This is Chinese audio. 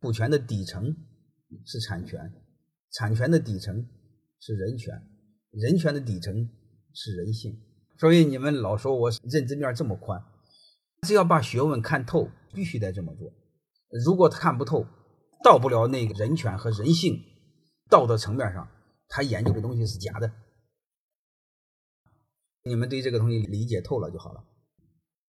股权的底层是产权，产权的底层是人权，人权的底层是人性，所以你们老说我认知面这么宽，只要把学问看透，必须得这么做，如果看不透，到不了那个人权和人性道德层面上，他研究的东西是假的。你们对这个东西理解透了就好了。